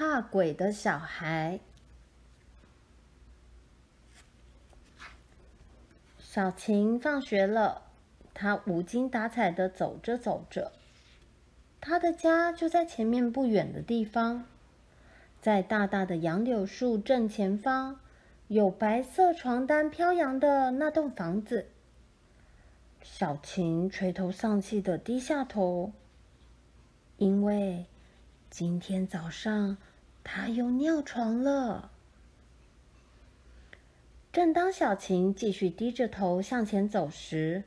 怕鬼的小孩。小晴放学了，她无精打采的走着走着。她的家就在前面不远的地方，在大大的杨柳树正前方，有白色床单飘扬的那栋房子。小晴垂头丧气的低下头，因为今天早上他又尿床了。正当小晴继续低着头向前走时，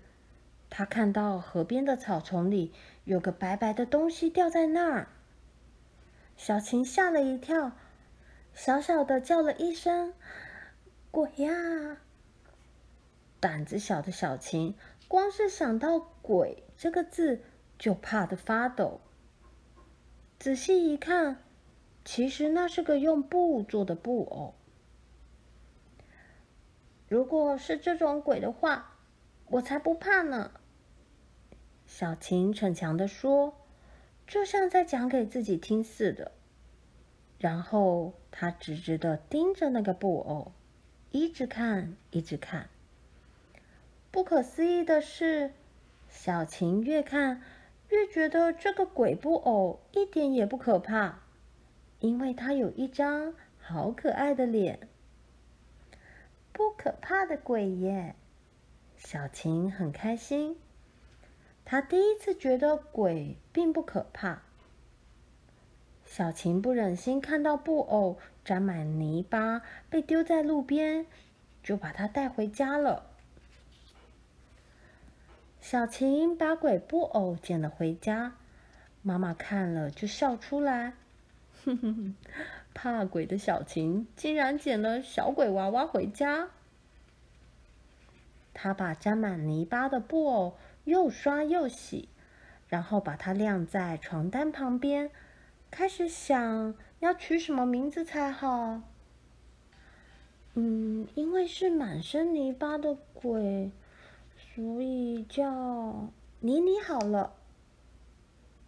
她看到河边的草丛里有个白白的东西掉在那儿。小晴吓了一跳，小小的叫了一声：“鬼呀！”胆子小的小晴，光是想到“鬼”这个字，就怕得发抖。仔细一看，其实那是个用布做的布偶。如果是这种鬼的话，我才不怕呢。小晴逞强地说，就像在讲给自己听似的。然后她直直的盯着那个布偶，一直看，一直看。不可思议的是，小晴越看越觉得这个鬼布偶一点也不可怕，因为他有一张好可爱的脸。不可怕的鬼耶！小晴很开心，她第一次觉得鬼并不可怕。小晴不忍心看到布偶沾满泥巴被丢在路边，就把它带回家了。小晴把鬼布偶捡了回家，妈妈看了就笑出来。哼哼哼。怕鬼的小晴竟然捡了小鬼娃娃回家。她把沾满泥巴的布偶又刷又洗，然后把它晾在床单旁边，开始想要取什么名字才好。嗯，因为是满身泥巴的鬼，所以叫妮妮好了。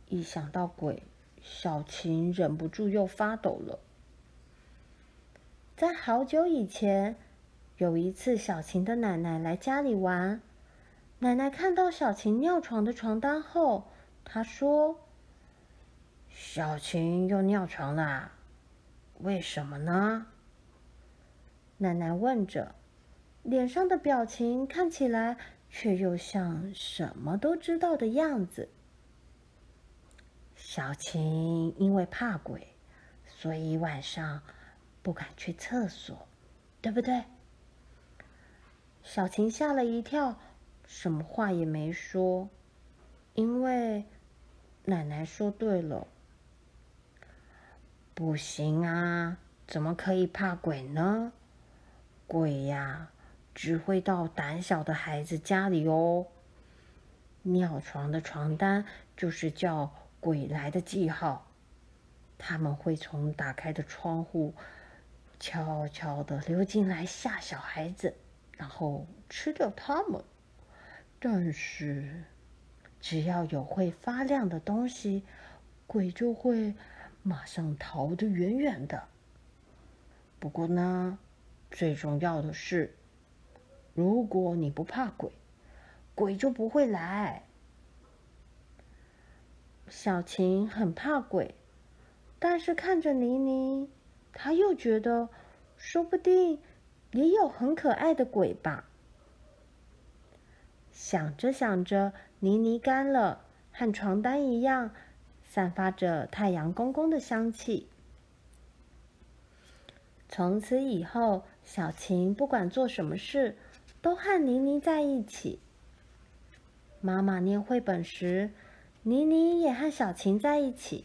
一想到鬼，小晴忍不住又发抖了。在好久以前，有一次，小晴的奶奶来家里玩。奶奶看到小晴尿床的床单后，她说：“小晴又尿床啦，为什么呢？”奶奶问着，脸上的表情看起来却又像什么都知道的样子。小晴因为怕鬼，所以晚上。不敢去厕所，对不对？小晴吓了一跳，什么话也没说，因为奶奶说对了。不行啊，怎么可以怕鬼呢？鬼呀，只会到胆小的孩子家里哦。尿床的床单就是叫鬼来的记号，他们会从打开的窗户。悄悄地溜进来吓小孩子，然后吃掉他们。但是，只要有会发亮的东西，鬼就会马上逃得远远的。不过呢，最重要的是，如果你不怕鬼，鬼就不会来。小晴很怕鬼，但是看着妮妮。他又觉得，说不定也有很可爱的鬼吧。想着想着，妮妮干了，和床单一样，散发着太阳公公的香气。从此以后，小晴不管做什么事，都和妮妮在一起。妈妈念绘本时，妮妮也和小晴在一起。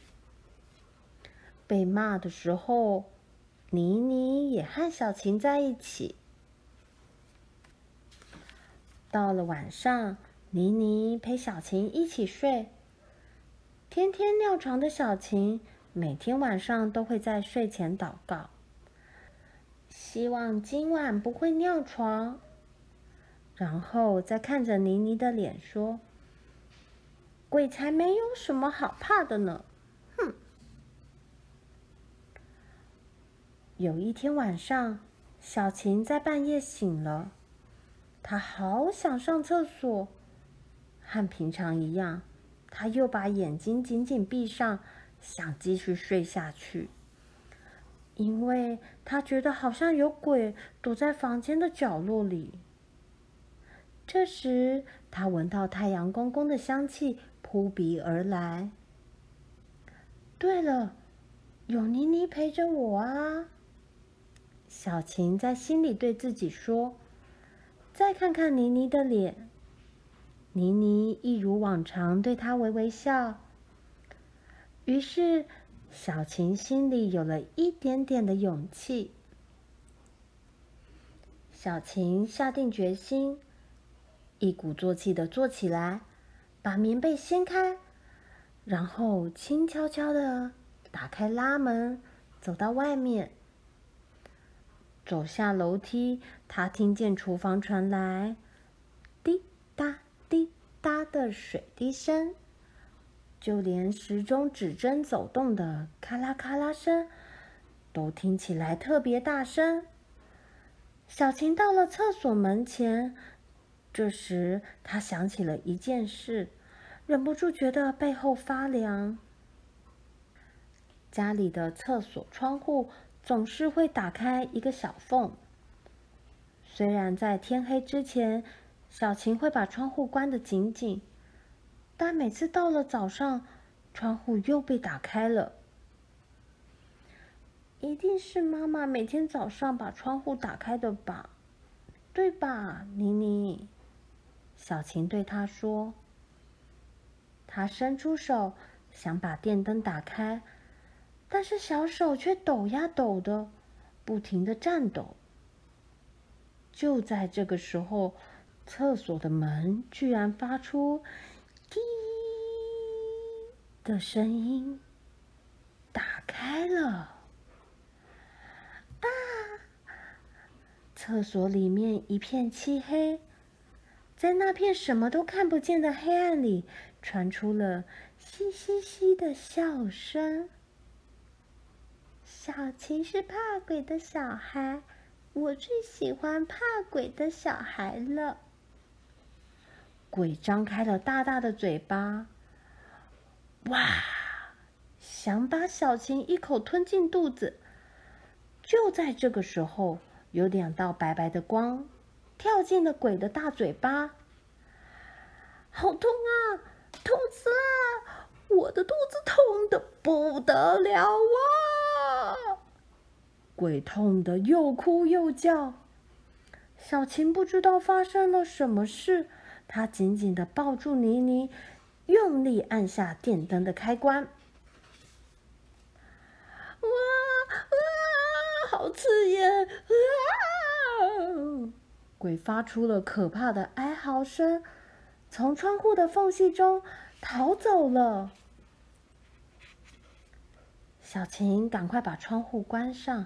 被骂的时候，妮妮也和小晴在一起。到了晚上，妮妮陪小晴一起睡。天天尿床的小晴，每天晚上都会在睡前祷告，希望今晚不会尿床。然后再看着妮妮的脸说：“鬼才没有什么好怕的呢。”哼。有一天晚上，小琴在半夜醒了，她好想上厕所，和平常一样，她又把眼睛紧紧闭上，想继续睡下去，因为她觉得好像有鬼躲在房间的角落里。这时，她闻到太阳公公的香气扑鼻而来。对了，有妮妮陪着我啊！小琴在心里对自己说：“再看看妮妮的脸，妮妮一如往常对她微微笑。”于是，小琴心里有了一点点的勇气。小琴下定决心，一鼓作气的坐起来，把棉被掀开，然后轻悄悄的打开拉门，走到外面。走下楼梯，他听见厨房传来滴答滴答的水滴声，就连时钟指针走动的咔啦咔啦声，都听起来特别大声。小琴到了厕所门前，这时她想起了一件事，忍不住觉得背后发凉。家里的厕所窗户。总是会打开一个小缝。虽然在天黑之前，小琴会把窗户关得紧紧，但每次到了早上，窗户又被打开了。一定是妈妈每天早上把窗户打开的吧？对吧，妮妮？小琴对他说。他伸出手，想把电灯打开。但是小手却抖呀抖的，不停的颤抖。就在这个时候，厕所的门居然发出“滴”的声音，打开了。啊！厕所里面一片漆黑，在那片什么都看不见的黑暗里，传出了“嘻嘻嘻”的笑声。小琴是怕鬼的小孩，我最喜欢怕鬼的小孩了。鬼张开了大大的嘴巴，哇！想把小琴一口吞进肚子。就在这个时候，有两道白白的光跳进了鬼的大嘴巴，好痛啊！痛死啦！我的肚子痛得不得了啊！鬼痛得又哭又叫，小琴不知道发生了什么事，她紧紧的抱住妮妮，用力按下电灯的开关。哇哇，好刺眼！鬼发出了可怕的哀嚎声，从窗户的缝隙中逃走了。小琴赶快把窗户关上。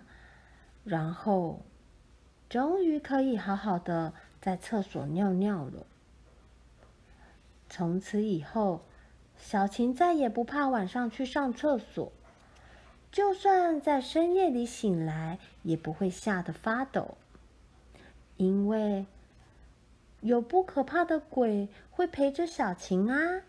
然后，终于可以好好的在厕所尿尿了。从此以后，小琴再也不怕晚上去上厕所，就算在深夜里醒来，也不会吓得发抖，因为有不可怕的鬼会陪着小琴啊。